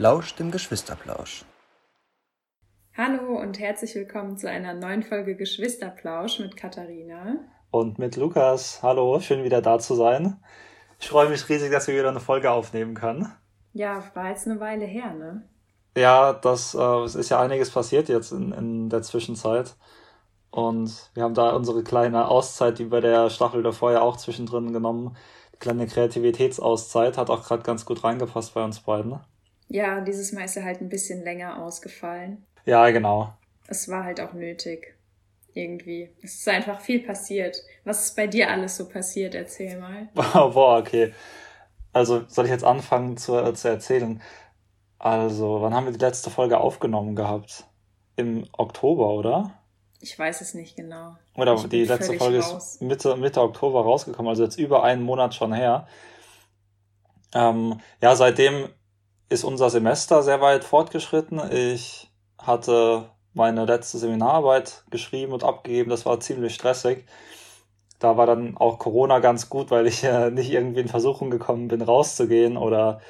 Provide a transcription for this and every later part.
lauscht dem Geschwisterplausch. Hallo und herzlich willkommen zu einer neuen Folge Geschwisterplausch mit Katharina. Und mit Lukas. Hallo, schön wieder da zu sein. Ich freue mich riesig, dass wir wieder eine Folge aufnehmen können. Ja, war jetzt eine Weile her, ne? Ja, das äh, es ist ja einiges passiert jetzt in, in der Zwischenzeit. Und wir haben da unsere kleine Auszeit, die bei der Staffel davor ja auch zwischendrin genommen. Die kleine Kreativitätsauszeit hat auch gerade ganz gut reingepasst bei uns beiden. Ja, dieses Mal ist er halt ein bisschen länger ausgefallen. Ja, genau. Es war halt auch nötig. Irgendwie. Es ist einfach viel passiert. Was ist bei dir alles so passiert? Erzähl mal. Boah, okay. Also soll ich jetzt anfangen zu, äh, zu erzählen? Also, wann haben wir die letzte Folge aufgenommen gehabt? Im Oktober, oder? Ich weiß es nicht genau. Oder die letzte Folge raus. ist Mitte, Mitte Oktober rausgekommen, also jetzt über einen Monat schon her. Ähm, ja, seitdem ist unser Semester sehr weit fortgeschritten. Ich hatte meine letzte Seminararbeit geschrieben und abgegeben. Das war ziemlich stressig. Da war dann auch Corona ganz gut, weil ich äh, nicht irgendwie in Versuchung gekommen bin, rauszugehen oder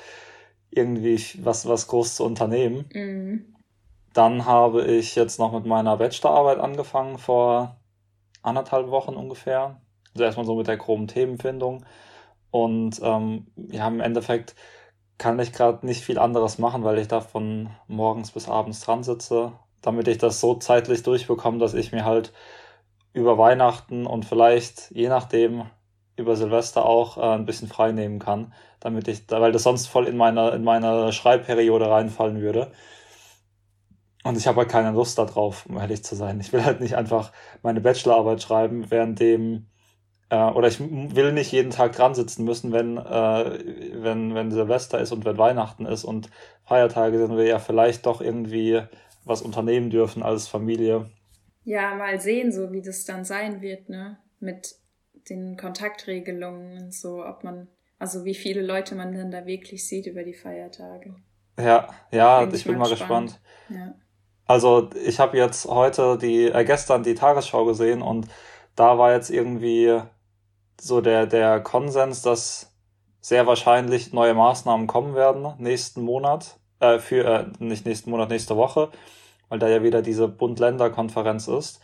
irgendwie was, was groß zu unternehmen. Mhm. Dann habe ich jetzt noch mit meiner Bachelorarbeit angefangen vor anderthalb Wochen ungefähr. Also erstmal so mit der groben Themenfindung. Und ähm, ja, im Endeffekt kann ich gerade nicht viel anderes machen, weil ich da von morgens bis abends dran sitze, damit ich das so zeitlich durchbekomme, dass ich mir halt über Weihnachten und vielleicht, je nachdem, über Silvester auch äh, ein bisschen frei nehmen kann, damit ich, weil das sonst voll in meine, in meine Schreibperiode reinfallen würde. Und ich habe halt keine Lust darauf, um ehrlich zu sein. Ich will halt nicht einfach meine Bachelorarbeit schreiben, währenddem äh, oder ich will nicht jeden Tag dran sitzen müssen, wenn, äh, wenn, wenn Silvester ist und wenn Weihnachten ist und Feiertage sind wir ja vielleicht doch irgendwie was unternehmen dürfen als Familie. Ja, mal sehen, so wie das dann sein wird, ne? Mit den Kontaktregelungen und so, ob man, also wie viele Leute man dann da wirklich sieht über die Feiertage. Ja, ja, bin ich, bin mal gespannt. gespannt. Ja. Also ich habe jetzt heute die, äh, gestern die Tagesschau gesehen und da war jetzt irgendwie so der, der Konsens, dass sehr wahrscheinlich neue Maßnahmen kommen werden nächsten Monat, äh, für, äh, nicht nächsten Monat, nächste Woche, weil da ja wieder diese Bund-Länder-Konferenz ist.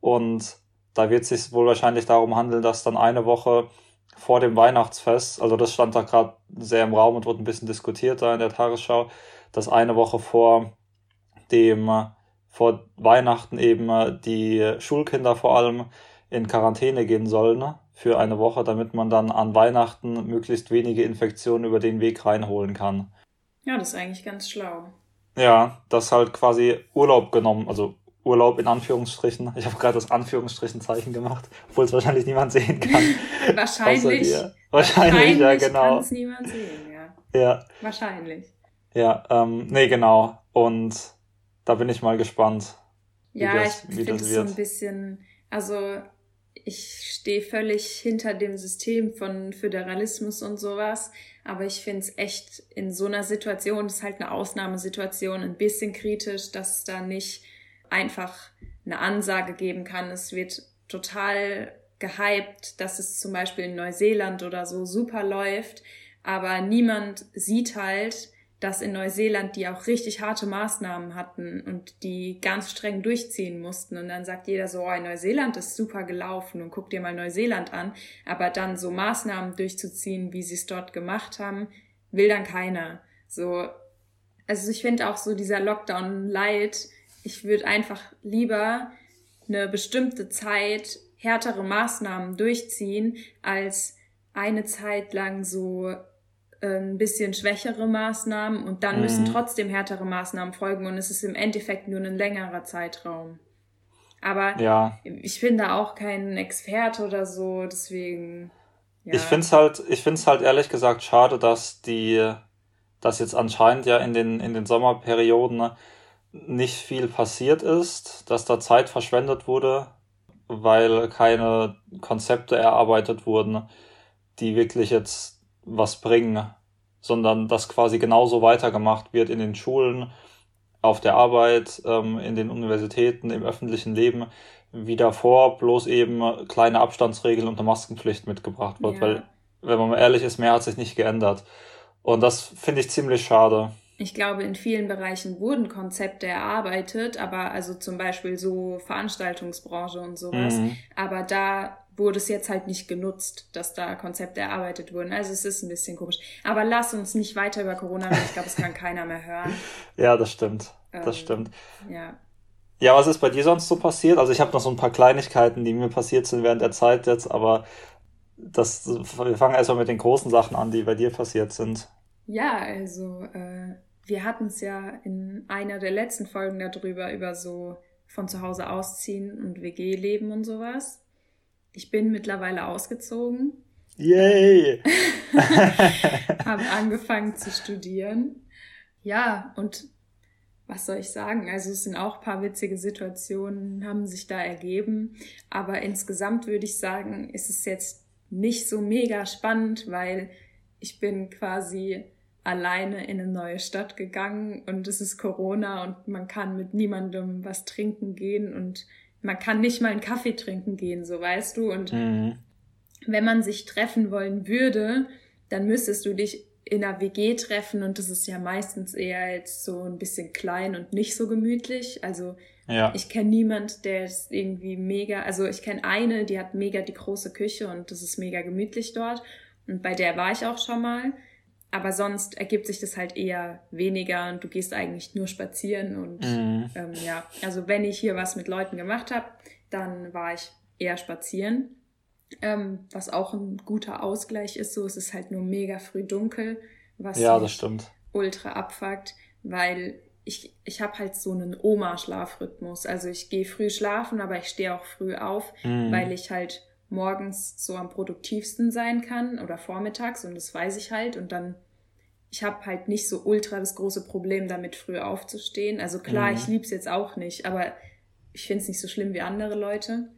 Und da wird es sich wohl wahrscheinlich darum handeln, dass dann eine Woche vor dem Weihnachtsfest, also das stand da gerade sehr im Raum und wurde ein bisschen diskutiert da in der Tagesschau, dass eine Woche vor dem, vor Weihnachten eben die Schulkinder vor allem in Quarantäne gehen sollen für eine Woche, damit man dann an Weihnachten möglichst wenige Infektionen über den Weg reinholen kann. Ja, das ist eigentlich ganz schlau. Ja, das halt quasi Urlaub genommen, also Urlaub in Anführungsstrichen. Ich habe gerade das Anführungsstrichenzeichen gemacht, obwohl es wahrscheinlich niemand sehen kann. wahrscheinlich. Wahrscheinlich, wahrscheinlich, ja, genau. Kann es niemand sehen, ja. Ja. Wahrscheinlich. Ja, ähm, nee, genau. Und da bin ich mal gespannt. Ja, das, ich finde es so ein bisschen, also ich stehe völlig hinter dem System von Föderalismus und sowas. Aber ich finde es echt in so einer Situation, das ist halt eine Ausnahmesituation, ein bisschen kritisch, dass es da nicht einfach eine Ansage geben kann. Es wird total gehypt, dass es zum Beispiel in Neuseeland oder so super läuft. Aber niemand sieht halt, dass in Neuseeland die auch richtig harte Maßnahmen hatten und die ganz streng durchziehen mussten. Und dann sagt jeder so, oh, Neuseeland ist super gelaufen und guck dir mal Neuseeland an. Aber dann so Maßnahmen durchzuziehen, wie sie es dort gemacht haben, will dann keiner. So, also ich finde auch so dieser Lockdown light. Ich würde einfach lieber eine bestimmte Zeit härtere Maßnahmen durchziehen, als eine Zeit lang so ein bisschen schwächere Maßnahmen und dann mhm. müssen trotzdem härtere Maßnahmen folgen und es ist im Endeffekt nur ein längerer Zeitraum. Aber ja. ich bin da auch kein Experte oder so, deswegen. Ja. Ich finde es halt, ich finde es halt ehrlich gesagt schade, dass die, dass jetzt anscheinend ja in den, in den Sommerperioden nicht viel passiert ist, dass da Zeit verschwendet wurde, weil keine Konzepte erarbeitet wurden, die wirklich jetzt was bringen, sondern dass quasi genauso weitergemacht wird in den Schulen, auf der Arbeit, ähm, in den Universitäten, im öffentlichen Leben wie davor, bloß eben kleine Abstandsregeln und eine Maskenpflicht mitgebracht wird, ja. weil, wenn man mal ehrlich ist, mehr hat sich nicht geändert. Und das finde ich ziemlich schade. ich glaube, in vielen Bereichen wurden Konzepte erarbeitet, aber also zum Beispiel so Veranstaltungsbranche und sowas. Mhm. Aber da wurde es jetzt halt nicht genutzt, dass da Konzepte erarbeitet wurden. Also es ist ein bisschen komisch. Aber lass uns nicht weiter über Corona reden. Ich glaube, es kann keiner mehr hören. Ja, das stimmt. Das ähm, stimmt. Ja. Ja, was ist bei dir sonst so passiert? Also ich habe noch so ein paar Kleinigkeiten, die mir passiert sind während der Zeit jetzt, aber das, wir fangen erstmal mit den großen Sachen an, die bei dir passiert sind. Ja, also äh, wir hatten es ja in einer der letzten Folgen darüber, über so von zu Hause ausziehen und WG-Leben und sowas. Ich bin mittlerweile ausgezogen. Yay! habe angefangen zu studieren. Ja, und was soll ich sagen? Also es sind auch ein paar witzige Situationen, haben sich da ergeben. Aber insgesamt würde ich sagen, ist es jetzt nicht so mega spannend, weil ich bin quasi alleine in eine neue Stadt gegangen und es ist Corona und man kann mit niemandem was trinken gehen und man kann nicht mal einen Kaffee trinken gehen, so weißt du. Und mhm. wenn man sich treffen wollen würde, dann müsstest du dich in einer WG treffen und das ist ja meistens eher jetzt so ein bisschen klein und nicht so gemütlich. Also ja. ich kenne niemand, der ist irgendwie mega, also ich kenne eine, die hat mega die große Küche und das ist mega gemütlich dort. Und bei der war ich auch schon mal. Aber sonst ergibt sich das halt eher weniger und du gehst eigentlich nur spazieren und mhm. ähm, ja, also wenn ich hier was mit Leuten gemacht habe, dann war ich eher spazieren. Ähm, was auch ein guter Ausgleich ist, so es ist halt nur mega früh dunkel, was ja, das stimmt. ultra abfuckt, weil ich, ich habe halt so einen Oma-Schlafrhythmus. Also ich gehe früh schlafen, aber ich stehe auch früh auf, mhm. weil ich halt morgens so am produktivsten sein kann oder vormittags und das weiß ich halt und dann ich habe halt nicht so ultra das große Problem damit früh aufzustehen. Also klar, mhm. ich lieb's jetzt auch nicht, aber ich find's nicht so schlimm wie andere Leute.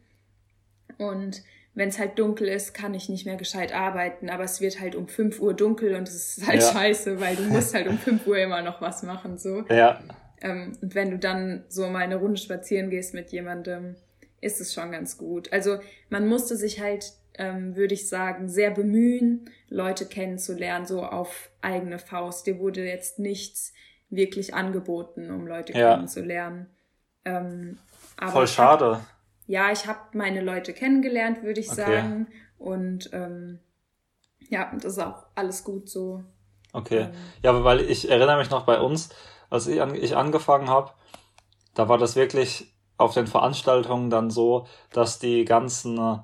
Und wenn es halt dunkel ist, kann ich nicht mehr gescheit arbeiten, aber es wird halt um 5 Uhr dunkel und es ist halt ja. scheiße, weil du musst halt um 5 Uhr immer noch was machen, so. Ja. Ähm, und wenn du dann so mal eine Runde spazieren gehst mit jemandem, ist es schon ganz gut. Also man musste sich halt, ähm, würde ich sagen, sehr bemühen, Leute kennenzulernen, so auf eigene Faust. Dir wurde jetzt nichts wirklich angeboten, um Leute ja. kennenzulernen. Ähm, Voll schade. Hab, ja, ich habe meine Leute kennengelernt, würde ich okay. sagen. Und ähm, ja, das ist auch alles gut so. Okay. Ähm, ja, weil ich erinnere mich noch bei uns, als ich, an, ich angefangen habe, da war das wirklich auf den Veranstaltungen dann so, dass die ganzen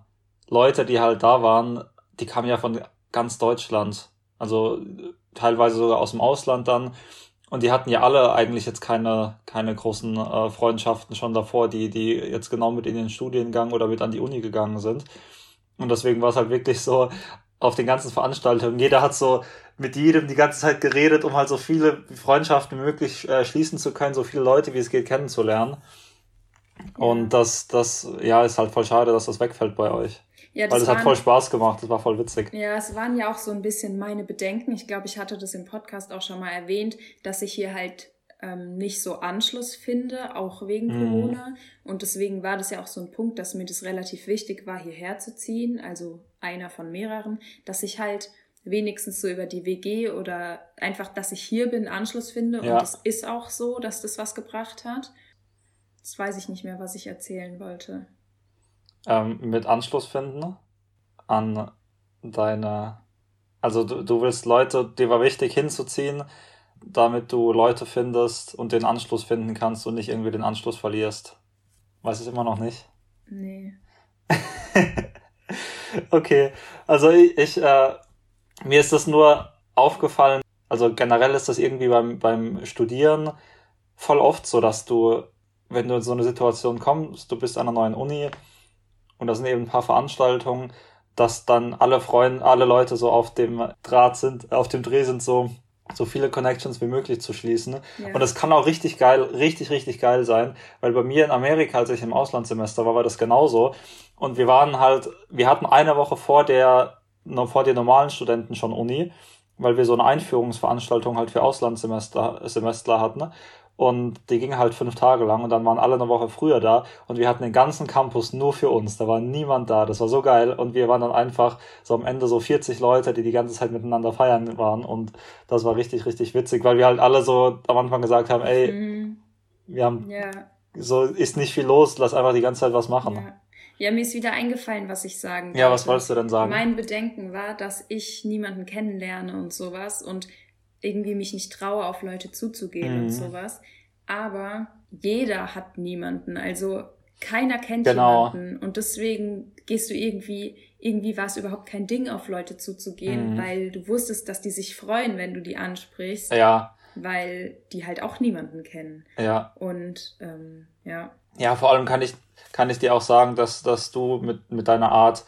Leute, die halt da waren, die kamen ja von ganz Deutschland. Also teilweise sogar aus dem Ausland dann. Und die hatten ja alle eigentlich jetzt keine, keine großen äh, Freundschaften schon davor, die, die jetzt genau mit in den Studiengang oder mit an die Uni gegangen sind. Und deswegen war es halt wirklich so, auf den ganzen Veranstaltungen, jeder hat so mit jedem die ganze Zeit geredet, um halt so viele Freundschaften möglich äh, schließen zu können, so viele Leute wie es geht kennenzulernen. Und das, das, ja, ist halt voll schade, dass das wegfällt bei euch. Ja, das Weil es hat voll Spaß gemacht, das war voll witzig. Ja, es waren ja auch so ein bisschen meine Bedenken. Ich glaube, ich hatte das im Podcast auch schon mal erwähnt, dass ich hier halt ähm, nicht so Anschluss finde, auch wegen mhm. Corona. Und deswegen war das ja auch so ein Punkt, dass mir das relativ wichtig war, hierher zu ziehen, also einer von mehreren, dass ich halt wenigstens so über die WG oder einfach, dass ich hier bin, Anschluss finde. Ja. Und es ist auch so, dass das was gebracht hat. Jetzt weiß ich nicht mehr, was ich erzählen wollte. Ähm, mit Anschluss finden an deine. Also du, du willst Leute, dir war wichtig hinzuziehen, damit du Leute findest und den Anschluss finden kannst und nicht irgendwie den Anschluss verlierst. Weiß ich immer noch nicht? Nee. okay, also ich, ich äh, mir ist das nur aufgefallen, also generell ist das irgendwie beim, beim Studieren voll oft so, dass du wenn du in so eine Situation kommst, du bist an einer neuen Uni und da sind eben ein paar Veranstaltungen, dass dann alle Freunde, alle Leute so auf dem Draht sind, auf dem Dreh sind, so, so viele Connections wie möglich zu schließen. Ja. Und das kann auch richtig geil, richtig, richtig geil sein, weil bei mir in Amerika, als ich im Auslandssemester war, war das genauso. Und wir waren halt, wir hatten eine Woche vor der, vor den normalen Studenten schon Uni, weil wir so eine Einführungsveranstaltung halt für Auslandssemester, Semestler hatten. Und die ging halt fünf Tage lang und dann waren alle eine Woche früher da und wir hatten den ganzen Campus nur für uns. Da war niemand da. Das war so geil und wir waren dann einfach so am Ende so 40 Leute, die die ganze Zeit miteinander feiern waren und das war richtig, richtig witzig, weil wir halt alle so am Anfang gesagt haben, ey, mhm. wir haben, ja. so ist nicht viel los, lass einfach die ganze Zeit was machen. Ja. Ja, mir ist wieder eingefallen, was ich sagen wollte. Ja, was wolltest du denn sagen? Mein Bedenken war, dass ich niemanden kennenlerne und sowas und irgendwie mich nicht traue, auf Leute zuzugehen mhm. und sowas. Aber jeder hat niemanden. Also keiner kennt genau. jemanden. Und deswegen gehst du irgendwie, irgendwie war es überhaupt kein Ding, auf Leute zuzugehen, mhm. weil du wusstest, dass die sich freuen, wenn du die ansprichst. Ja. Weil die halt auch niemanden kennen. Ja. Und ähm, ja. Ja, vor allem kann ich, kann ich dir auch sagen, dass, dass du mit, mit deiner Art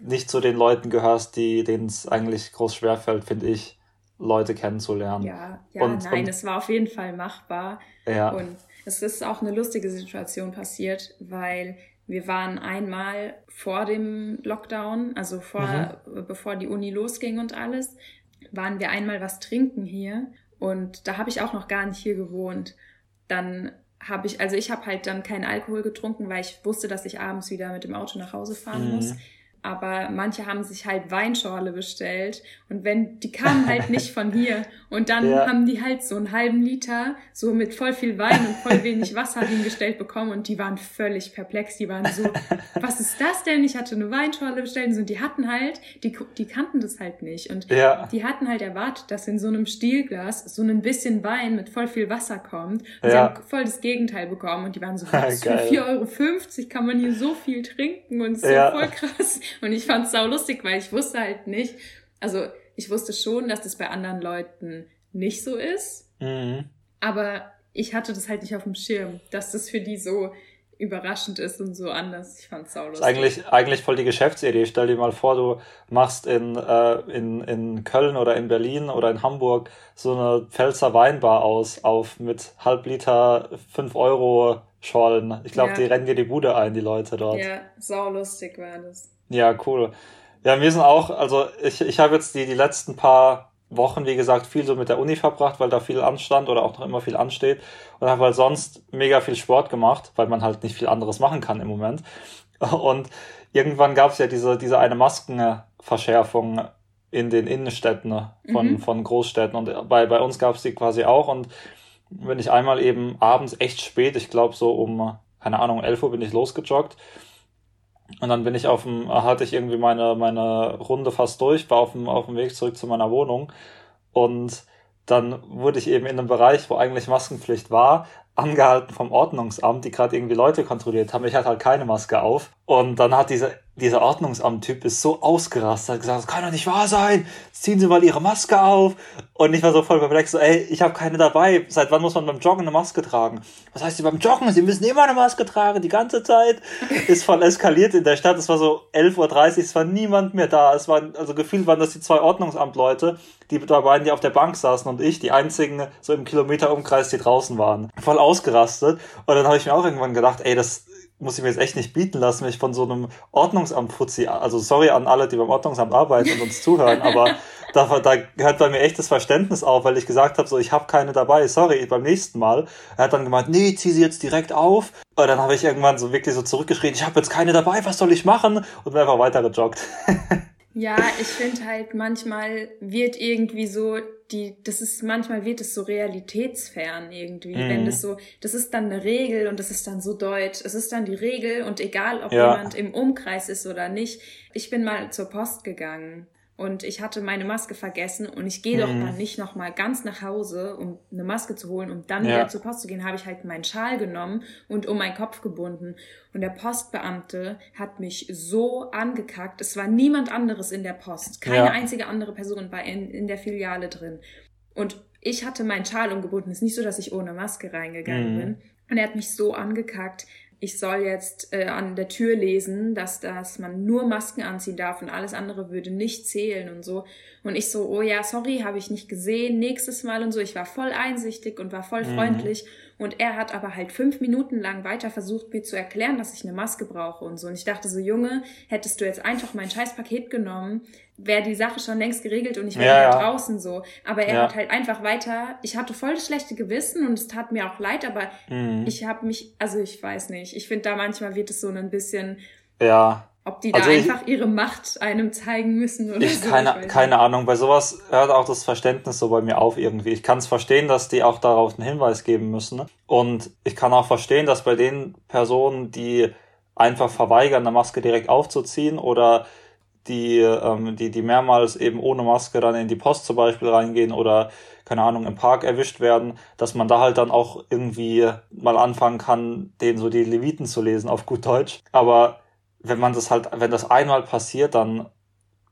nicht zu den Leuten gehörst, die denen es eigentlich groß schwerfällt, finde ich Leute kennenzulernen. Ja, ja, und, nein, und, es war auf jeden Fall machbar. Ja. Und es ist auch eine lustige Situation passiert, weil wir waren einmal vor dem Lockdown, also vor, mhm. bevor die Uni losging und alles, waren wir einmal was trinken hier und da habe ich auch noch gar nicht hier gewohnt. Dann habe ich, also ich habe halt dann keinen Alkohol getrunken, weil ich wusste, dass ich abends wieder mit dem Auto nach Hause fahren mhm. muss aber manche haben sich halt Weinschorle bestellt und wenn die kamen halt nicht von hier und dann ja. haben die halt so einen halben Liter so mit voll viel Wein und voll wenig Wasser hingestellt bekommen und die waren völlig perplex, die waren so, was ist das denn? Ich hatte eine Weinschorle bestellt und die hatten halt, die die kannten das halt nicht und ja. die hatten halt erwartet, dass in so einem Stielglas so ein bisschen Wein mit voll viel Wasser kommt und ja. sie haben voll das Gegenteil bekommen und die waren so, was, für 4,50 Euro kann man hier so viel trinken und so voll krass und ich fand es sau lustig, weil ich wusste halt nicht, also ich wusste schon, dass das bei anderen Leuten nicht so ist. Mhm. Aber ich hatte das halt nicht auf dem Schirm, dass das für die so überraschend ist und so anders. Ich fand's saulustig. Eigentlich, eigentlich voll die Geschäftsidee. Stell dir mal vor, du machst in, äh, in, in Köln oder in Berlin oder in Hamburg so eine Pfälzer Weinbar aus, auf mit halb Liter 5 Euro Schollen. Ich glaube, ja. die rennen dir die Bude ein, die Leute dort. Ja, saulustig war das. Ja, cool. Ja, wir sind auch, also ich, ich habe jetzt die, die letzten paar Wochen, wie gesagt, viel so mit der Uni verbracht, weil da viel anstand oder auch noch immer viel ansteht und habe halt sonst mega viel Sport gemacht, weil man halt nicht viel anderes machen kann im Moment. Und irgendwann gab es ja diese, diese eine Maskenverschärfung in den Innenstädten von, mhm. von Großstädten und bei, bei uns gab es die quasi auch und wenn ich einmal eben abends echt spät, ich glaube so um, keine Ahnung, 11 Uhr bin ich losgejoggt und dann bin ich auf dem, hatte ich irgendwie meine, meine Runde fast durch, war auf dem, auf dem Weg zurück zu meiner Wohnung. Und dann wurde ich eben in einem Bereich, wo eigentlich Maskenpflicht war, angehalten vom Ordnungsamt, die gerade irgendwie Leute kontrolliert haben. Ich hatte halt keine Maske auf. Und dann hat diese, dieser Ordnungsamt-Typ ist so ausgerastet, hat gesagt, das kann doch nicht wahr sein, ziehen Sie mal Ihre Maske auf. Und ich war so voll perplex, so, ey, ich habe keine dabei. Seit wann muss man beim Joggen eine Maske tragen? Was heißt Sie beim Joggen? Sie müssen immer eine Maske tragen, die ganze Zeit. Ist voll eskaliert in der Stadt. Es war so 11.30 Uhr, es war niemand mehr da. Es waren, also gefühlt waren das die zwei Ordnungsamtleute, die da beiden, die auf der Bank saßen und ich, die einzigen so im Kilometerumkreis, die draußen waren. Voll ausgerastet. Und dann habe ich mir auch irgendwann gedacht, ey, das muss ich mir jetzt echt nicht bieten lassen, mich von so einem Ordnungsamt-Fuzzi, also sorry an alle, die beim Ordnungsamt arbeiten und uns zuhören, aber da, da hört bei mir echt das Verständnis auf, weil ich gesagt habe, so ich habe keine dabei, sorry, beim nächsten Mal. Er hat dann gemeint, nee, zieh sie jetzt direkt auf. Und dann habe ich irgendwann so wirklich so zurückgeschrien, ich habe jetzt keine dabei, was soll ich machen? Und bin einfach weiter gejoggt. Ja, ich finde halt manchmal wird irgendwie so die, das ist manchmal wird es so realitätsfern irgendwie, mhm. wenn das so, das ist dann eine Regel und das ist dann so deutsch. Es ist dann die Regel und egal, ob ja. jemand im Umkreis ist oder nicht. Ich bin mal zur Post gegangen und ich hatte meine Maske vergessen und ich gehe doch mhm. dann nicht noch mal ganz nach Hause, um eine Maske zu holen, um dann ja. wieder zur Post zu gehen, habe ich halt meinen Schal genommen und um meinen Kopf gebunden und der Postbeamte hat mich so angekackt. Es war niemand anderes in der Post, keine ja. einzige andere Person war in, in der Filiale drin und ich hatte meinen Schal umgebunden. Es ist nicht so, dass ich ohne Maske reingegangen mhm. bin. Und er hat mich so angekackt ich soll jetzt äh, an der Tür lesen, dass, dass man nur Masken anziehen darf und alles andere würde nicht zählen und so. Und ich so, oh ja, sorry, habe ich nicht gesehen, nächstes Mal und so. Ich war voll einsichtig und war voll mhm. freundlich. Und er hat aber halt fünf Minuten lang weiter versucht, mir zu erklären, dass ich eine Maske brauche und so. Und ich dachte so, Junge, hättest du jetzt einfach mein scheiß Paket genommen, wäre die Sache schon längst geregelt und ich wäre ja, ja. draußen so. Aber er ja. hat halt einfach weiter, ich hatte voll das schlechte Gewissen und es tat mir auch leid, aber mhm. ich habe mich, also ich weiß nicht, ich finde da manchmal wird es so ein bisschen, ja. Ob die da also einfach ich, ihre Macht einem zeigen müssen oder ich so. Keine, ich keine Ahnung. Bei sowas hört auch das Verständnis so bei mir auf irgendwie. Ich kann es verstehen, dass die auch darauf einen Hinweis geben müssen. Und ich kann auch verstehen, dass bei den Personen, die einfach verweigern, eine Maske direkt aufzuziehen oder die, ähm, die, die mehrmals eben ohne Maske dann in die Post zum Beispiel reingehen oder, keine Ahnung, im Park erwischt werden, dass man da halt dann auch irgendwie mal anfangen kann, denen so die Leviten zu lesen auf gut Deutsch. Aber wenn man das halt, wenn das einmal passiert, dann,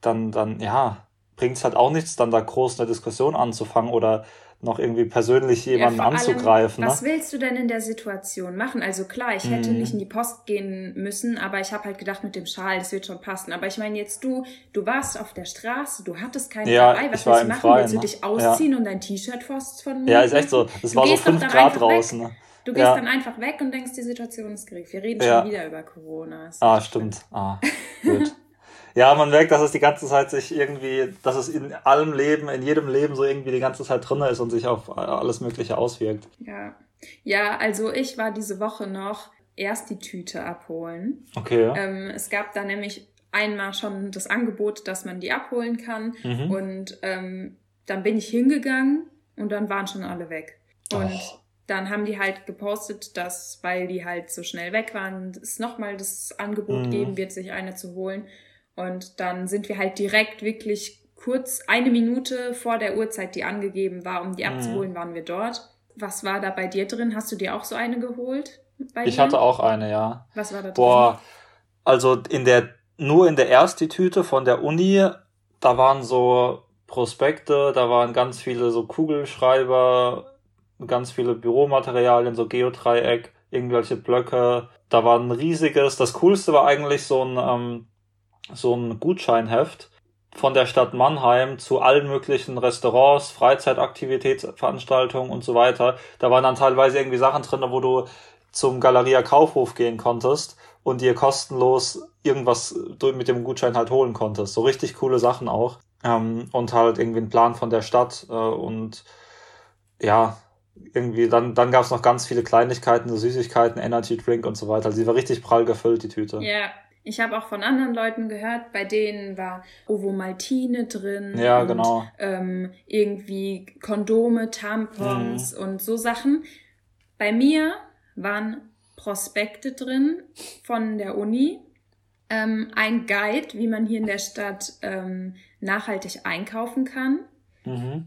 dann, dann, ja, bringt es halt auch nichts, dann da groß eine Diskussion anzufangen oder noch irgendwie persönlich jemanden ja, anzugreifen. Allem, ne? Was willst du denn in der Situation machen? Also klar, ich hätte mhm. nicht in die Post gehen müssen, aber ich habe halt gedacht, mit dem Schal, das wird schon passen. Aber ich meine jetzt du, du warst auf der Straße, du hattest keine ja, dabei, was willst du machen? Freien, willst du ne? dich ausziehen ja. und dein T-Shirt von mir? Ja, ist echt so. Das war so fünf Grad draußen. Ne? Du gehst ja. dann einfach weg und denkst, die Situation ist geregelt. Wir reden ja. schon wieder über Corona. Ah, stimmt. Ah, gut. ja, man merkt, dass es die ganze Zeit sich irgendwie, dass es in allem Leben, in jedem Leben so irgendwie die ganze Zeit drin ist und sich auf alles Mögliche auswirkt. Ja. Ja, also ich war diese Woche noch erst die Tüte abholen. Okay. Ähm, es gab da nämlich einmal schon das Angebot, dass man die abholen kann. Mhm. Und ähm, dann bin ich hingegangen und dann waren schon alle weg. Und oh dann haben die halt gepostet, dass, weil die halt so schnell weg waren, es nochmal das Angebot mhm. geben wird, sich eine zu holen. Und dann sind wir halt direkt wirklich kurz eine Minute vor der Uhrzeit, die angegeben war, um die mhm. abzuholen, waren wir dort. Was war da bei dir drin? Hast du dir auch so eine geholt? ich hatte auch eine, ja. Was war da drin? Boah, also in der, nur in der ersten Tüte von der Uni, da waren so Prospekte, da waren ganz viele so Kugelschreiber, ganz viele Büromaterialien, so Geodreieck, irgendwelche Blöcke. Da war ein riesiges, das coolste war eigentlich so ein, ähm, so ein Gutscheinheft von der Stadt Mannheim zu allen möglichen Restaurants, Freizeitaktivitätsveranstaltungen und so weiter. Da waren dann teilweise irgendwie Sachen drin, wo du zum Galeria Kaufhof gehen konntest und dir kostenlos irgendwas mit dem Gutschein halt holen konntest. So richtig coole Sachen auch. Ähm, und halt irgendwie ein Plan von der Stadt äh, und ja, irgendwie, dann, dann gab es noch ganz viele Kleinigkeiten, so Süßigkeiten, Energy Drink und so weiter. Also sie war richtig prall gefüllt, die Tüte. Ja. Ich habe auch von anderen Leuten gehört, bei denen war Ovomaltine drin. Ja, und, genau. Ähm, irgendwie Kondome, Tampons mhm. und so Sachen. Bei mir waren Prospekte drin von der Uni, ähm, ein Guide, wie man hier in der Stadt ähm, nachhaltig einkaufen kann. Mhm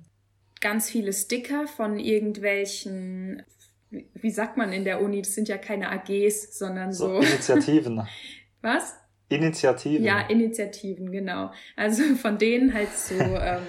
ganz viele Sticker von irgendwelchen, wie sagt man in der Uni, das sind ja keine AGs, sondern so. so Initiativen. Was? Initiativen. Ja, Initiativen, genau. Also von denen halt so, ähm,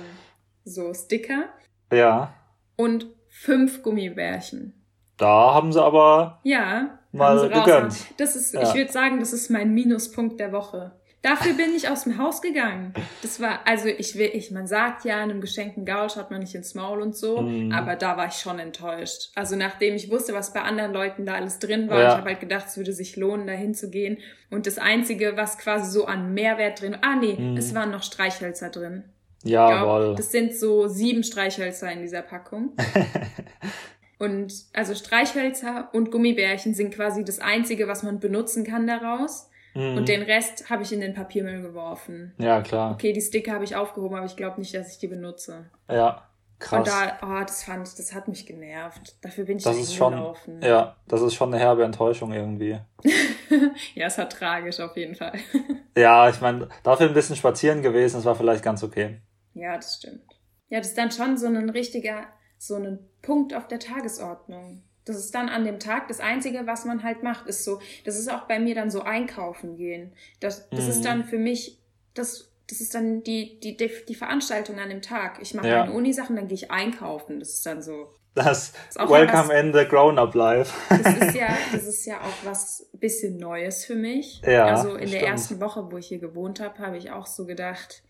so Sticker. Ja. Und fünf Gummibärchen. Da haben sie aber ja, mal gegönnt. Das ist, ja. ich würde sagen, das ist mein Minuspunkt der Woche. Dafür bin ich aus dem Haus gegangen. Das war, also ich will, ich, man sagt ja, einem geschenkten Gaul schaut man nicht ins Maul und so, mm. aber da war ich schon enttäuscht. Also nachdem ich wusste, was bei anderen Leuten da alles drin war, ja. ich habe halt gedacht, es würde sich lohnen, da hinzugehen. Und das Einzige, was quasi so an Mehrwert drin, ah nee, mm. es waren noch Streichhölzer drin. Ja, Das sind so sieben Streichhölzer in dieser Packung. und also Streichhölzer und Gummibärchen sind quasi das Einzige, was man benutzen kann daraus. Mhm. Und den Rest habe ich in den Papiermüll geworfen. Ja, klar. Okay, die Sticker habe ich aufgehoben, aber ich glaube nicht, dass ich die benutze. Ja, krass. Und da, oh, das fand ich, das hat mich genervt. Dafür bin ich das ist schon, gelaufen. Ja, das ist schon eine herbe Enttäuschung irgendwie. ja, es war tragisch auf jeden Fall. ja, ich meine, dafür ein bisschen spazieren gewesen, das war vielleicht ganz okay. Ja, das stimmt. Ja, das ist dann schon so ein richtiger, so ein Punkt auf der Tagesordnung. Das ist dann an dem Tag das Einzige, was man halt macht, ist so, das ist auch bei mir dann so einkaufen gehen. Das, das mhm. ist dann für mich, das, das ist dann die, die, die Veranstaltung an dem Tag. Ich mache ja. meine Uni-Sachen, dann gehe ich einkaufen. Das ist dann so. Das, das Welcome was, in the Grown-Up Life. das ist ja, das ist ja auch was bisschen Neues für mich. Ja, also in stimmt. der ersten Woche, wo ich hier gewohnt habe, habe ich auch so gedacht,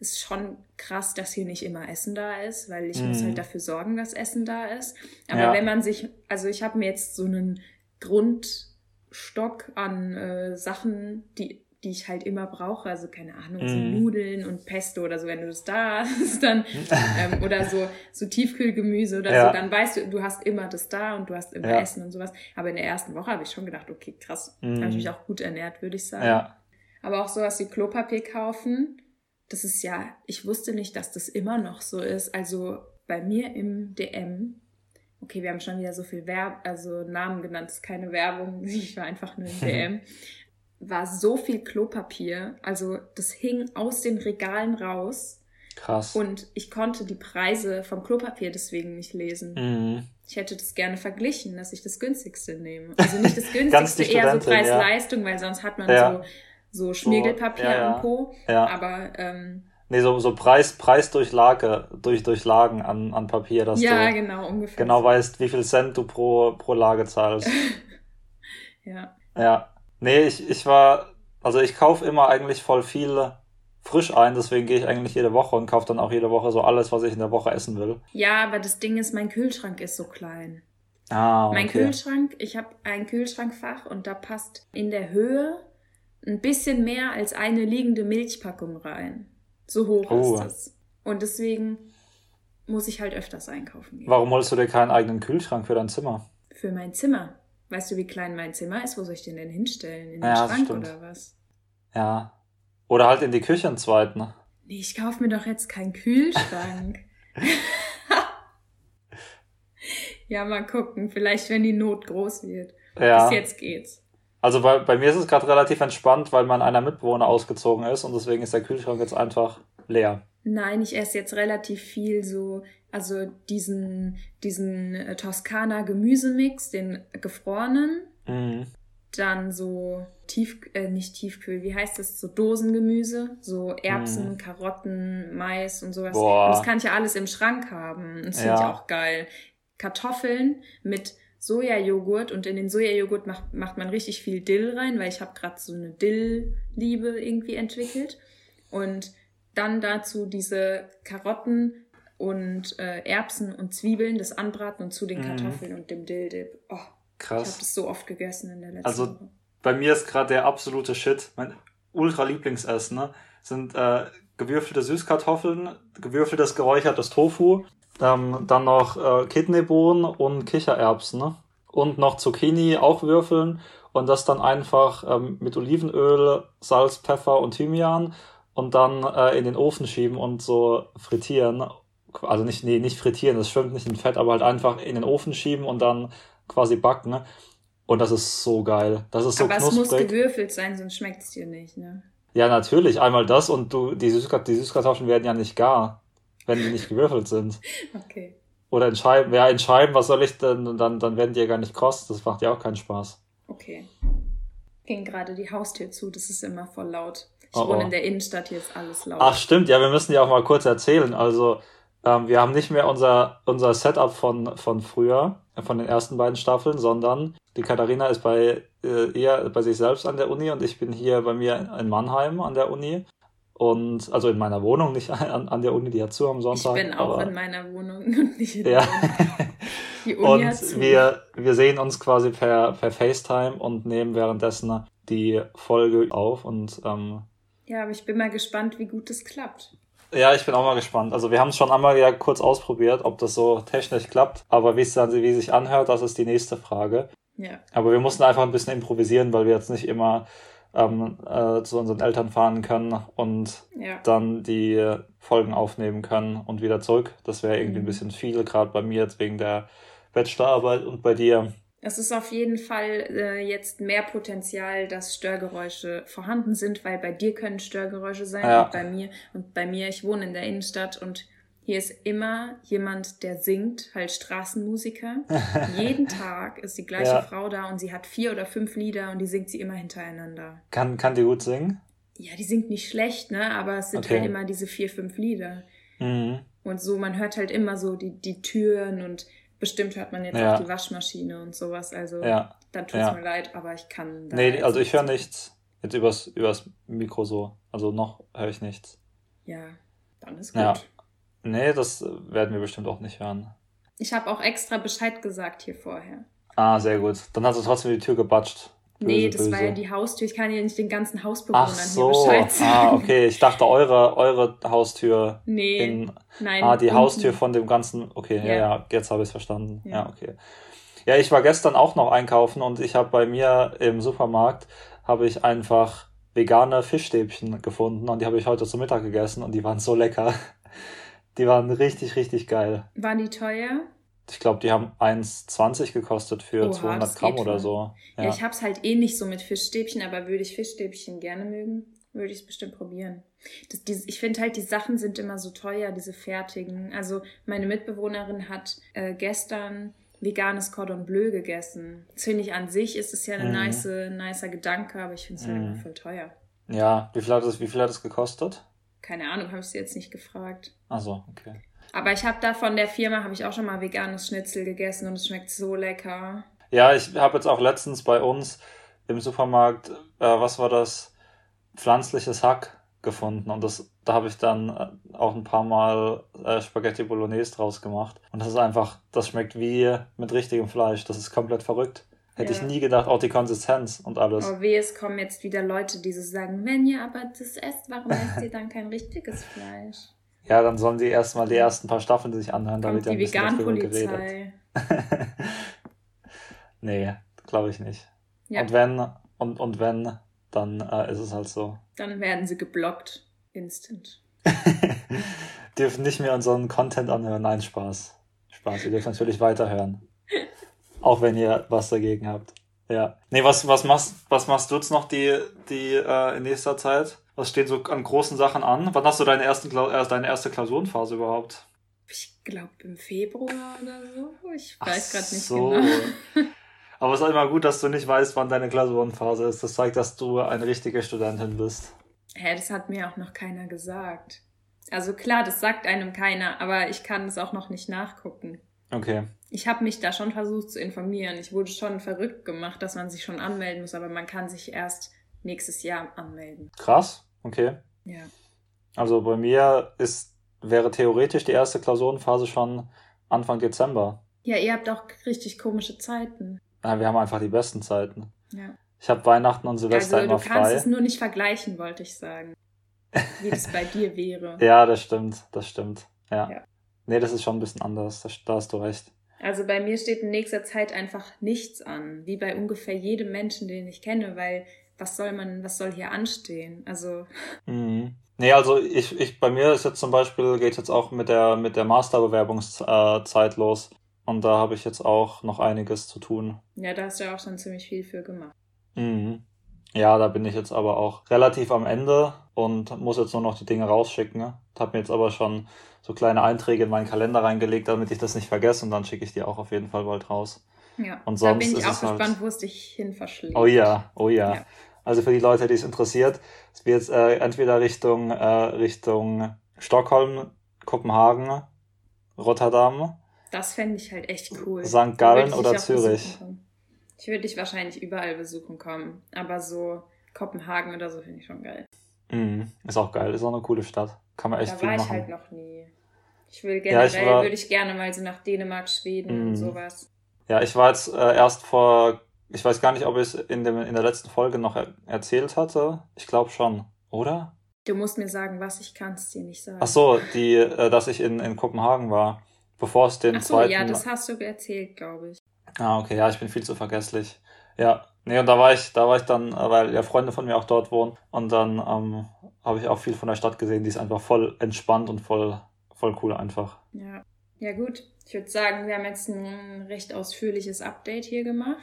ist schon krass, dass hier nicht immer Essen da ist, weil ich mhm. muss halt dafür sorgen, dass Essen da ist. Aber ja. wenn man sich, also ich habe mir jetzt so einen Grundstock an äh, Sachen, die die ich halt immer brauche, also keine Ahnung, so mm. Nudeln und Pesto oder so, wenn du das da hast, dann ähm, oder so so Tiefkühlgemüse oder ja. so, dann weißt du, du hast immer das da und du hast immer ja. Essen und sowas. Aber in der ersten Woche habe ich schon gedacht, okay, krass, mm. habe ich mich auch gut ernährt, würde ich sagen. Ja. Aber auch sowas wie Klopapier kaufen, das ist ja, ich wusste nicht, dass das immer noch so ist. Also bei mir im DM okay, wir haben schon wieder so viel Werb, also Namen genannt, das ist keine Werbung, ich war einfach nur im DM war so viel Klopapier. Also das hing aus den Regalen raus. Krass. Und ich konnte die Preise vom Klopapier deswegen nicht lesen. Mhm. Ich hätte das gerne verglichen, dass ich das günstigste nehme. Also nicht das günstigste, eher so Preis-Leistung, ja. weil sonst hat man ja. so, so Schmiergelpapier so, ja, am Po. Ja. Aber ähm, Nee, so, so Preis, Preis durch Lage, durch, durch Lagen an, an Papier, dass ja, du genau, ungefähr genau weißt, wie viel Cent du pro, pro Lage zahlst. ja. Ja. Nee, ich, ich war, also ich kaufe immer eigentlich voll viel frisch ein, deswegen gehe ich eigentlich jede Woche und kaufe dann auch jede Woche so alles, was ich in der Woche essen will. Ja, aber das Ding ist, mein Kühlschrank ist so klein. Ah, okay. Mein Kühlschrank, ich habe ein Kühlschrankfach und da passt in der Höhe ein bisschen mehr als eine liegende Milchpackung rein. So hoch oh. ist es. Und deswegen muss ich halt öfters einkaufen gehen. Warum holst du dir keinen eigenen Kühlschrank für dein Zimmer? Für mein Zimmer. Weißt du, wie klein mein Zimmer ist? Wo soll ich den denn hinstellen? In den ja, Schrank oder was? Ja. Oder halt in die Küche einen zweiten. Nee, ich kaufe mir doch jetzt keinen Kühlschrank. ja, mal gucken. Vielleicht, wenn die Not groß wird. Ja. Bis jetzt geht's. Also bei, bei mir ist es gerade relativ entspannt, weil mein einer Mitbewohner ausgezogen ist und deswegen ist der Kühlschrank jetzt einfach leer. Nein, ich esse jetzt relativ viel so also diesen, diesen äh, Toskana Gemüsemix, den gefrorenen. Mhm. Dann so tief, äh, nicht Tiefkühl, wie heißt das? So Dosengemüse, so Erbsen, mhm. Karotten, Mais und sowas. Boah. Und das kann ich ja alles im Schrank haben. Das finde ja. ich auch geil. Kartoffeln mit Sojajoghurt und in den Sojajoghurt macht, macht man richtig viel Dill rein, weil ich habe gerade so eine Dill-Liebe irgendwie entwickelt. Und dann dazu diese Karotten und äh, Erbsen und Zwiebeln, das Anbraten und zu den mhm. Kartoffeln mhm. und dem Dildip. Oh, Krass. Ich habe das so oft gegessen in der letzten also, Woche. Bei mir ist gerade der absolute Shit, mein ultra Lieblingsessen, ne? sind äh, gewürfelte Süßkartoffeln, gewürfeltes geräuchertes Tofu, ähm, dann noch äh, Kidneybohnen und Kichererbsen ne? und noch Zucchini auch würfeln und das dann einfach ähm, mit Olivenöl, Salz, Pfeffer und Thymian und dann äh, in den Ofen schieben und so frittieren also nicht, nee, nicht frittieren, das schwimmt nicht in Fett, aber halt einfach in den Ofen schieben und dann quasi backen. Ne? Und das ist so geil. Das ist so aber knusprig. es muss gewürfelt sein, sonst schmeckt es dir nicht, ne? Ja, natürlich. Einmal das und du, die Süßkartoffeln werden ja nicht gar, wenn die nicht gewürfelt sind. Okay. Oder in Scheiben, ja, in Scheiben, was soll ich denn, dann, dann werden die ja gar nicht kross. Das macht ja auch keinen Spaß. Okay. Ging gerade die Haustür zu, das ist immer voll laut. Ich oh, wohne oh. in der Innenstadt, hier ist alles laut. Ach, stimmt, ja, wir müssen ja auch mal kurz erzählen. Also, ähm, wir haben nicht mehr unser, unser Setup von, von früher, von den ersten beiden Staffeln, sondern die Katharina ist bei äh, eher bei sich selbst an der Uni und ich bin hier bei mir in Mannheim an der Uni. Und also in meiner Wohnung, nicht an, an der Uni, die hat zu am Sonntag. Ich bin auch in meiner Wohnung und nicht in ja. die Uni. und hat zu. Wir, wir sehen uns quasi per, per FaceTime und nehmen währenddessen die Folge auf und ähm, ja, aber ich bin mal gespannt, wie gut es klappt. Ja, ich bin auch mal gespannt. Also wir haben es schon einmal ja kurz ausprobiert, ob das so technisch klappt. Aber wie es dann wie sich anhört, das ist die nächste Frage. Ja. Aber wir mussten einfach ein bisschen improvisieren, weil wir jetzt nicht immer ähm, äh, zu unseren Eltern fahren können und ja. dann die Folgen aufnehmen können und wieder zurück. Das wäre irgendwie mhm. ein bisschen viel, gerade bei mir jetzt wegen der Bachelorarbeit und bei dir. Es ist auf jeden Fall äh, jetzt mehr Potenzial, dass Störgeräusche vorhanden sind, weil bei dir können Störgeräusche sein ja. und bei mir und bei mir, ich wohne in der Innenstadt und hier ist immer jemand, der singt, halt Straßenmusiker. Jeden Tag ist die gleiche ja. Frau da und sie hat vier oder fünf Lieder und die singt sie immer hintereinander. Kann, kann die gut singen? Ja, die singt nicht schlecht, ne? Aber es sind okay. halt immer diese vier, fünf Lieder. Mhm. Und so, man hört halt immer so die, die Türen und Bestimmt hört man jetzt ja. auch die Waschmaschine und sowas. Also ja. dann tut es ja. mir leid, aber ich kann. Da nee, also ich höre nichts. Jetzt übers, übers Mikro so. Also noch höre ich nichts. Ja, Dann ist gut. Nee, das werden wir bestimmt auch nicht hören. Ich habe auch extra Bescheid gesagt hier vorher. Ah, sehr gut. Dann hast du trotzdem die Tür gebatscht. Böse, nee, das böse. war ja die Haustür. Ich kann ja nicht den ganzen Hausbewohnern Ach so. hier Bescheid sagen. Ah, okay. Ich dachte, eure, eure Haustür. Nee. In, nein. Ah, die unten. Haustür von dem ganzen. Okay, ja, ja, ja jetzt habe ich es verstanden. Ja. ja, okay. Ja, ich war gestern auch noch einkaufen und ich habe bei mir im Supermarkt habe ich einfach vegane Fischstäbchen gefunden und die habe ich heute zum Mittag gegessen und die waren so lecker. Die waren richtig, richtig geil. Waren die teuer? Ich glaube, die haben 1,20 gekostet für Oha, 200 Gramm oder so. Ja, ja ich habe es halt eh nicht so mit Fischstäbchen, aber würde ich Fischstäbchen gerne mögen, würde ich es bestimmt probieren. Das, die, ich finde halt, die Sachen sind immer so teuer, diese fertigen. Also meine Mitbewohnerin hat äh, gestern veganes Cordon Bleu gegessen. Das finde ich an sich ist es ja ein mhm. nice, nicer Gedanke, aber ich finde es halt mhm. immer voll teuer. Ja, wie viel hat es, wie viel hat es gekostet? Keine Ahnung, habe ich sie jetzt nicht gefragt. Ach so, okay. Aber ich habe da von der Firma, habe ich auch schon mal veganes Schnitzel gegessen und es schmeckt so lecker. Ja, ich habe jetzt auch letztens bei uns im Supermarkt, äh, was war das, pflanzliches Hack gefunden und das, da habe ich dann äh, auch ein paar Mal äh, Spaghetti Bolognese draus gemacht und das ist einfach, das schmeckt wie mit richtigem Fleisch, das ist komplett verrückt. Hätte ja. ich nie gedacht, auch die Konsistenz und alles. Aber weh, es kommen jetzt wieder Leute, die so sagen, wenn ihr aber das esst, warum esst ihr dann kein richtiges Fleisch? Ja, dann sollen sie erstmal die ersten paar Staffeln sich anhören, damit ja ein bisschen darüber geredet. nee, glaube ich nicht. Ja. Und wenn, und, und wenn, dann äh, ist es halt so. Dann werden sie geblockt. Instant. dürfen nicht mehr unseren Content anhören. Nein, Spaß. Spaß. Ihr dürft natürlich weiterhören. Auch wenn ihr was dagegen habt. Ja. Nee, was, was machst, was machst du jetzt noch die, die, äh, in nächster Zeit? Was stehen so an großen Sachen an? Wann hast du deine, ersten, äh, deine erste Klausurenphase überhaupt? Ich glaube im Februar oder so. Ich weiß gerade nicht so. genau. Aber es ist immer gut, dass du nicht weißt, wann deine Klausurenphase ist. Das zeigt, dass du eine richtige Studentin bist. Hä, das hat mir auch noch keiner gesagt. Also klar, das sagt einem keiner, aber ich kann es auch noch nicht nachgucken. Okay. Ich habe mich da schon versucht zu informieren. Ich wurde schon verrückt gemacht, dass man sich schon anmelden muss, aber man kann sich erst nächstes Jahr anmelden. Krass, okay. Ja. Also bei mir ist, wäre theoretisch die erste Klausurenphase schon Anfang Dezember. Ja, ihr habt auch richtig komische Zeiten. Ja, wir haben einfach die besten Zeiten. Ja. Ich habe Weihnachten und Silvester also, immer frei. Du kannst es nur nicht vergleichen, wollte ich sagen. Wie das bei dir wäre. Ja, das stimmt, das stimmt. Ja. ja. Nee, das ist schon ein bisschen anders, da, da hast du recht. Also bei mir steht in nächster Zeit einfach nichts an, wie bei ungefähr jedem Menschen, den ich kenne, weil was soll man, was soll hier anstehen? Also. Mhm. Nee, also ich, ich, bei mir ist jetzt zum Beispiel, geht jetzt auch mit der, mit der Masterbewerbungszeit los. Und da habe ich jetzt auch noch einiges zu tun. Ja, da hast du ja auch schon ziemlich viel für gemacht. Mhm. Ja, da bin ich jetzt aber auch relativ am Ende und muss jetzt nur noch die Dinge rausschicken. Ne? Habe mir jetzt aber schon so kleine Einträge in meinen Kalender reingelegt, damit ich das nicht vergesse und dann schicke ich die auch auf jeden Fall bald raus. Ja, und sonst da bin ich auch gespannt, halt... wo es dich hin verschlägt. Oh ja, oh ja. ja. Also für die Leute, die es interessiert, es wird äh, entweder Richtung, äh, Richtung Stockholm, Kopenhagen, Rotterdam. Das fände ich halt echt cool. St. Gallen oder Zürich. Ich würde dich wahrscheinlich überall besuchen kommen, aber so Kopenhagen oder so finde ich schon geil. Mm, ist auch geil, ist auch eine coole Stadt. Kann man echt da viel machen. Da war ich halt noch nie. Ich will generell, ja, ich war... würde ich gerne mal so nach Dänemark, Schweden mm. und sowas. Ja, ich war jetzt äh, erst vor, ich weiß gar nicht, ob ich es in, dem, in der letzten Folge noch er erzählt hatte. Ich glaube schon, oder? Du musst mir sagen, was ich kann es dir nicht sagen. Ach so, die, äh, dass ich in, in Kopenhagen war, bevor es den Ach so, zweiten... ja, das hast du erzählt, glaube ich. Ah, okay, ja, ich bin viel zu vergesslich. Ja, nee, und da war ich, da war ich dann, äh, weil ja Freunde von mir auch dort wohnen und dann ähm, habe ich auch viel von der Stadt gesehen, die ist einfach voll entspannt und voll, voll cool einfach. Ja. Ja, gut. Ich würde sagen, wir haben jetzt ein recht ausführliches Update hier gemacht.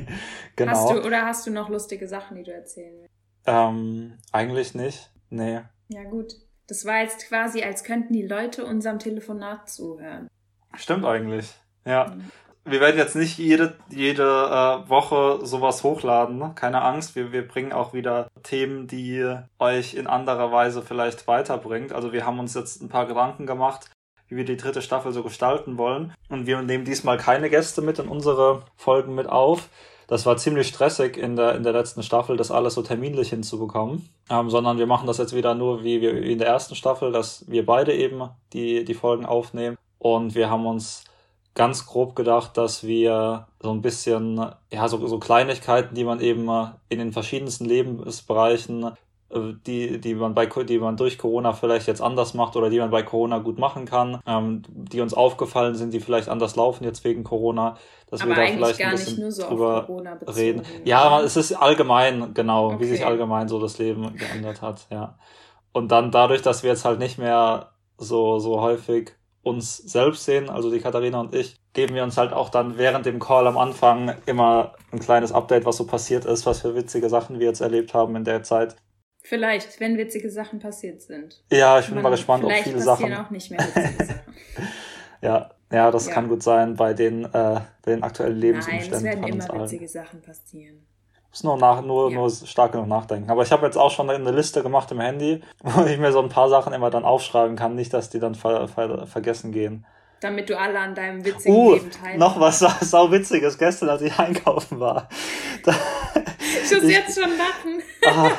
genau. Hast du, oder hast du noch lustige Sachen, die du erzählen willst? Ähm, eigentlich nicht. Nee. Ja, gut. Das war jetzt quasi, als könnten die Leute unserem Telefonat zuhören. Stimmt eigentlich. Ja. Mhm wir werden jetzt nicht jede, jede äh, Woche sowas hochladen. Ne? Keine Angst, wir, wir bringen auch wieder Themen, die euch in anderer Weise vielleicht weiterbringt. Also wir haben uns jetzt ein paar Gedanken gemacht, wie wir die dritte Staffel so gestalten wollen. Und wir nehmen diesmal keine Gäste mit in unsere Folgen mit auf, das war ziemlich stressig in der, in der letzten Staffel, das alles so terminlich hinzubekommen. Ähm, sondern wir machen das jetzt wieder nur wie wir in der ersten Staffel, dass wir beide eben die, die Folgen aufnehmen. Und wir haben uns ganz grob gedacht, dass wir so ein bisschen, ja, so, so Kleinigkeiten, die man eben in den verschiedensten Lebensbereichen äh, die, die man bei, die man durch Corona vielleicht jetzt anders macht oder die man bei Corona gut machen kann, ähm, die uns aufgefallen sind, die vielleicht anders laufen jetzt wegen Corona, dass Aber wir da vielleicht ein bisschen so drüber reden. Ja, es ist allgemein, genau, okay. wie sich allgemein so das Leben geändert hat, ja. Und dann dadurch, dass wir jetzt halt nicht mehr so, so häufig uns selbst sehen, also die Katharina und ich, geben wir uns halt auch dann während dem Call am Anfang immer ein kleines Update, was so passiert ist, was für witzige Sachen wir jetzt erlebt haben in der Zeit. Vielleicht, wenn witzige Sachen passiert sind. Ja, ich bin Man, mal gespannt, ob viele Sachen. auch nicht mehr witzige Sachen. ja, ja, das ja. kann gut sein bei den, äh, bei den aktuellen Lebensumständen. Nein, es werden immer witzige Sachen passieren. Muss nur, nach, nur, ja. nur stark genug nachdenken. Aber ich habe jetzt auch schon eine Liste gemacht im Handy, wo ich mir so ein paar Sachen immer dann aufschreiben kann, nicht, dass die dann ver ver vergessen gehen. Damit du alle an deinem witzigen uh, Leben teilst. Noch was sau witziges gestern, als ich einkaufen war. Da, ich muss jetzt schon lachen. ah,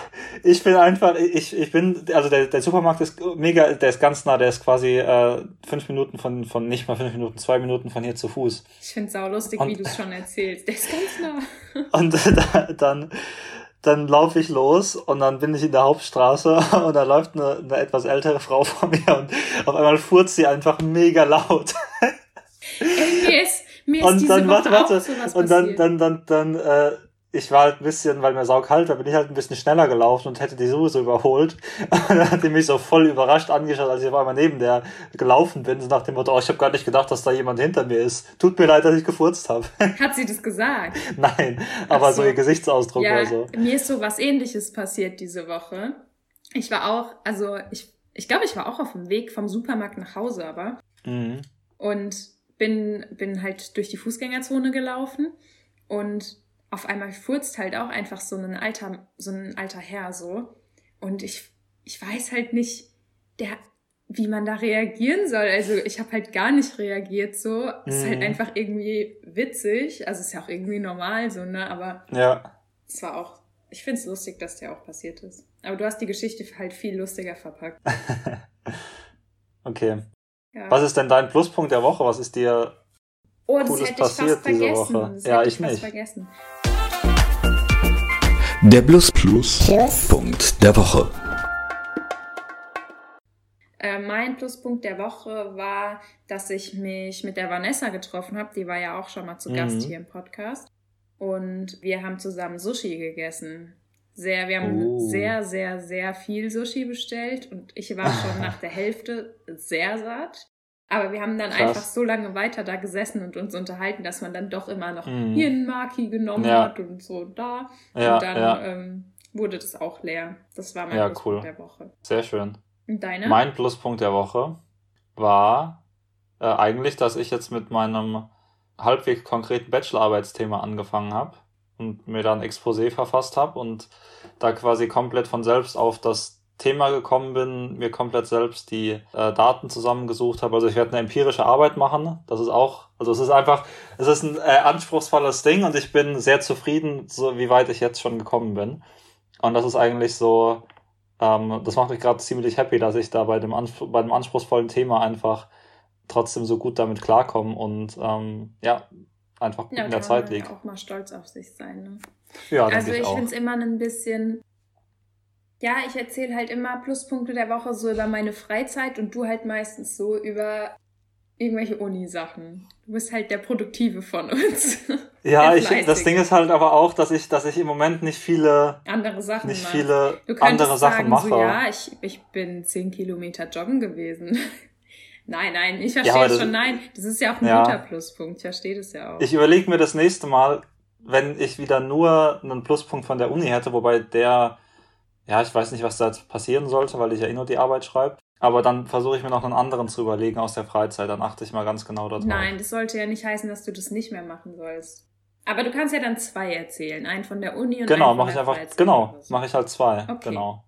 ich bin einfach, ich, ich bin, also der, der Supermarkt ist mega, der ist ganz nah, der ist quasi äh, fünf Minuten von, von, nicht mal fünf Minuten, zwei Minuten von hier zu Fuß. Ich finde es auch lustig, und, wie du es schon erzählst. Der ist ganz nah. und da, dann, dann laufe ich los und dann bin ich in der Hauptstraße und da läuft eine, eine etwas ältere Frau vor mir und auf einmal furzt sie einfach mega laut. Ey, mir ist, mir ist und dann, warte, warte, und dann, dann, dann, dann, äh, ich war halt ein bisschen, weil mir saukalt war, bin ich halt ein bisschen schneller gelaufen und hätte die sowieso überholt. Und dann hat die mich so voll überrascht angeschaut, als ich auf einmal neben der gelaufen bin, so nach dem Motto, oh, ich habe gar nicht gedacht, dass da jemand hinter mir ist. Tut mir leid, dass ich gefurzt habe. Hat sie das gesagt? Nein, aber so. so. ihr Gesichtsausdruck ja, oder so. Mir ist so was ähnliches passiert diese Woche. Ich war auch, also ich, ich glaube, ich war auch auf dem Weg vom Supermarkt nach Hause, aber. Mhm. Und bin, bin halt durch die Fußgängerzone gelaufen und auf einmal furzt halt auch einfach so ein alter, so ein alter Herr so. Und ich, ich weiß halt nicht, der, wie man da reagieren soll. Also ich habe halt gar nicht reagiert so. Mhm. Ist halt mhm. einfach irgendwie witzig. Also ist ja auch irgendwie normal so, ne? Aber ja. es war auch, ich find's lustig, dass der auch passiert ist. Aber du hast die Geschichte halt viel lustiger verpackt. okay. Ja. Was ist denn dein Pluspunkt der Woche? Was ist dir Oh, das Cooles hätte ich fast vergessen. Das ja, ich, ich nicht. Vergessen. Der Plus Plus, Plus. Punkt der Woche. Äh, mein Pluspunkt der Woche war, dass ich mich mit der Vanessa getroffen habe. Die war ja auch schon mal zu Gast mhm. hier im Podcast. Und wir haben zusammen Sushi gegessen. Sehr, wir haben oh. sehr, sehr, sehr viel Sushi bestellt und ich war schon nach der Hälfte sehr satt. Aber wir haben dann Krass. einfach so lange weiter da gesessen und uns unterhalten, dass man dann doch immer noch mm. hier einen Maki genommen ja. hat und so da. Ja, und dann ja. ähm, wurde das auch leer. Das war mein Pluspunkt cool. der Woche. Sehr schön. Und deine? Mein Pluspunkt der Woche war äh, eigentlich, dass ich jetzt mit meinem halbwegs konkreten Bachelorarbeitsthema angefangen habe und mir dann Exposé verfasst habe und da quasi komplett von selbst auf das Thema gekommen bin, mir komplett selbst die äh, Daten zusammengesucht habe. Also ich werde eine empirische Arbeit machen. Das ist auch, also es ist einfach, es ist ein äh, anspruchsvolles Ding und ich bin sehr zufrieden, so wie weit ich jetzt schon gekommen bin. Und das ist eigentlich so, ähm, das macht mich gerade ziemlich happy, dass ich da bei dem, Anspr bei dem anspruchsvollen Thema einfach trotzdem so gut damit klarkomme und ähm, ja, einfach ja, in der Zeit liegt. Auch mal stolz auf sich sein. Ne? Ja, also ich, ich finde es immer ein bisschen ja, ich erzähle halt immer Pluspunkte der Woche so über meine Freizeit und du halt meistens so über irgendwelche Uni-Sachen. Du bist halt der Produktive von uns. Ja, ich, das Ding ist halt aber auch, dass ich, dass ich im Moment nicht viele andere Sachen nicht mache. viele du andere Sachen sagen, mache. So, ja, ich, ich bin zehn Kilometer joggen gewesen. nein, nein, ich verstehe ja, schon. Nein, das ist ja auch ein ja. guter Pluspunkt. Ich verstehe das ja auch. Ich überlege mir das nächste Mal, wenn ich wieder nur einen Pluspunkt von der Uni hätte, wobei der ja, ich weiß nicht, was da jetzt passieren sollte, weil ich ja eh nur die Arbeit schreibe. Aber dann versuche ich mir noch einen anderen zu überlegen aus der Freizeit. Dann achte ich mal ganz genau darauf. Nein, das sollte ja nicht heißen, dass du das nicht mehr machen sollst. Aber du kannst ja dann zwei erzählen. Einen von der Uni und genau, einen von der ich einfach, Freizeit. Genau, mache ich halt zwei. Okay. Genau.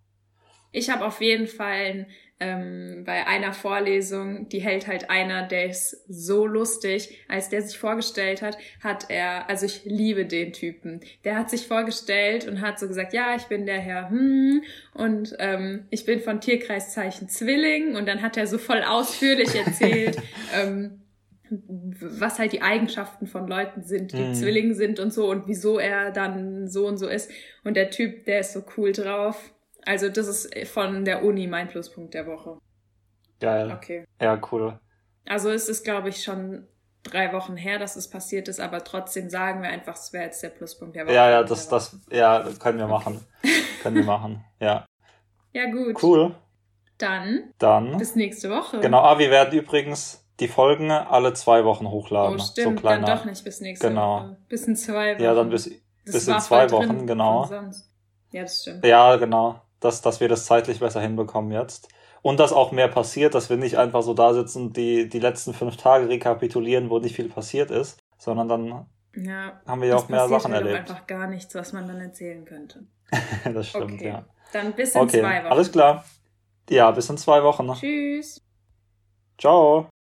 Ich habe auf jeden Fall ähm, bei einer Vorlesung, die hält halt einer, der ist so lustig. Als der sich vorgestellt hat, hat er, also ich liebe den Typen. Der hat sich vorgestellt und hat so gesagt, ja, ich bin der Herr, hm, und ähm, ich bin von Tierkreiszeichen Zwilling. Und dann hat er so voll ausführlich erzählt, ähm, was halt die Eigenschaften von Leuten sind, die mhm. Zwilling sind und so und wieso er dann so und so ist. Und der Typ, der ist so cool drauf. Also das ist von der Uni mein Pluspunkt der Woche. Geil. Okay. Ja, cool. Also es ist, glaube ich, schon drei Wochen her, dass es passiert ist, aber trotzdem sagen wir einfach, es wäre jetzt der Pluspunkt der Woche. Ja, ja, das, das, ja, können wir machen. können wir machen, ja. Ja, gut. Cool. Dann. Dann. Bis nächste Woche. Genau, ah, wir werden übrigens die Folgen alle zwei Wochen hochladen. Oh, stimmt, so kleiner, dann doch nicht bis nächste genau. Woche. Bis in zwei Wochen. Ja, dann bis, bis in zwei Wochen, genau. Ja, das stimmt. Ja, genau dass, dass wir das zeitlich besser hinbekommen jetzt. Und dass auch mehr passiert, dass wir nicht einfach so da sitzen und die, die letzten fünf Tage rekapitulieren, wo nicht viel passiert ist, sondern dann ja, haben wir ja auch mehr Sachen halt erlebt. einfach gar nichts, was man dann erzählen könnte. das stimmt, okay. ja. Dann bis in okay. zwei Wochen. Alles klar. Ja, bis in zwei Wochen. Tschüss. Ciao.